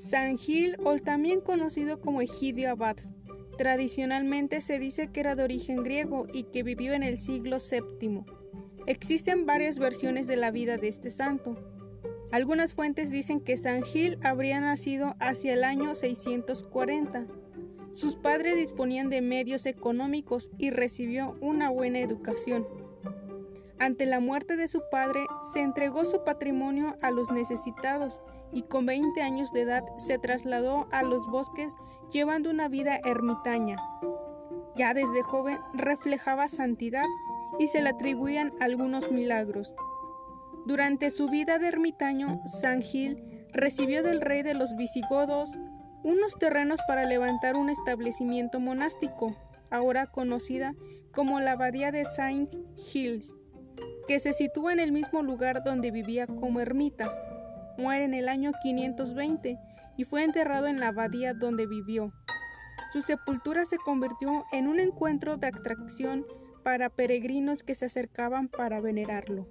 San Gil, o también conocido como Egidio Abad, tradicionalmente se dice que era de origen griego y que vivió en el siglo VII. Existen varias versiones de la vida de este santo. Algunas fuentes dicen que San Gil habría nacido hacia el año 640. Sus padres disponían de medios económicos y recibió una buena educación. Ante la muerte de su padre, se entregó su patrimonio a los necesitados y con 20 años de edad se trasladó a los bosques llevando una vida ermitaña. Ya desde joven reflejaba santidad y se le atribuían algunos milagros. Durante su vida de ermitaño, San Gil recibió del rey de los visigodos unos terrenos para levantar un establecimiento monástico, ahora conocida como la Abadía de Saint Gilles, que se sitúa en el mismo lugar donde vivía como ermita. Muere en el año 520 y fue enterrado en la abadía donde vivió. Su sepultura se convirtió en un encuentro de atracción para peregrinos que se acercaban para venerarlo.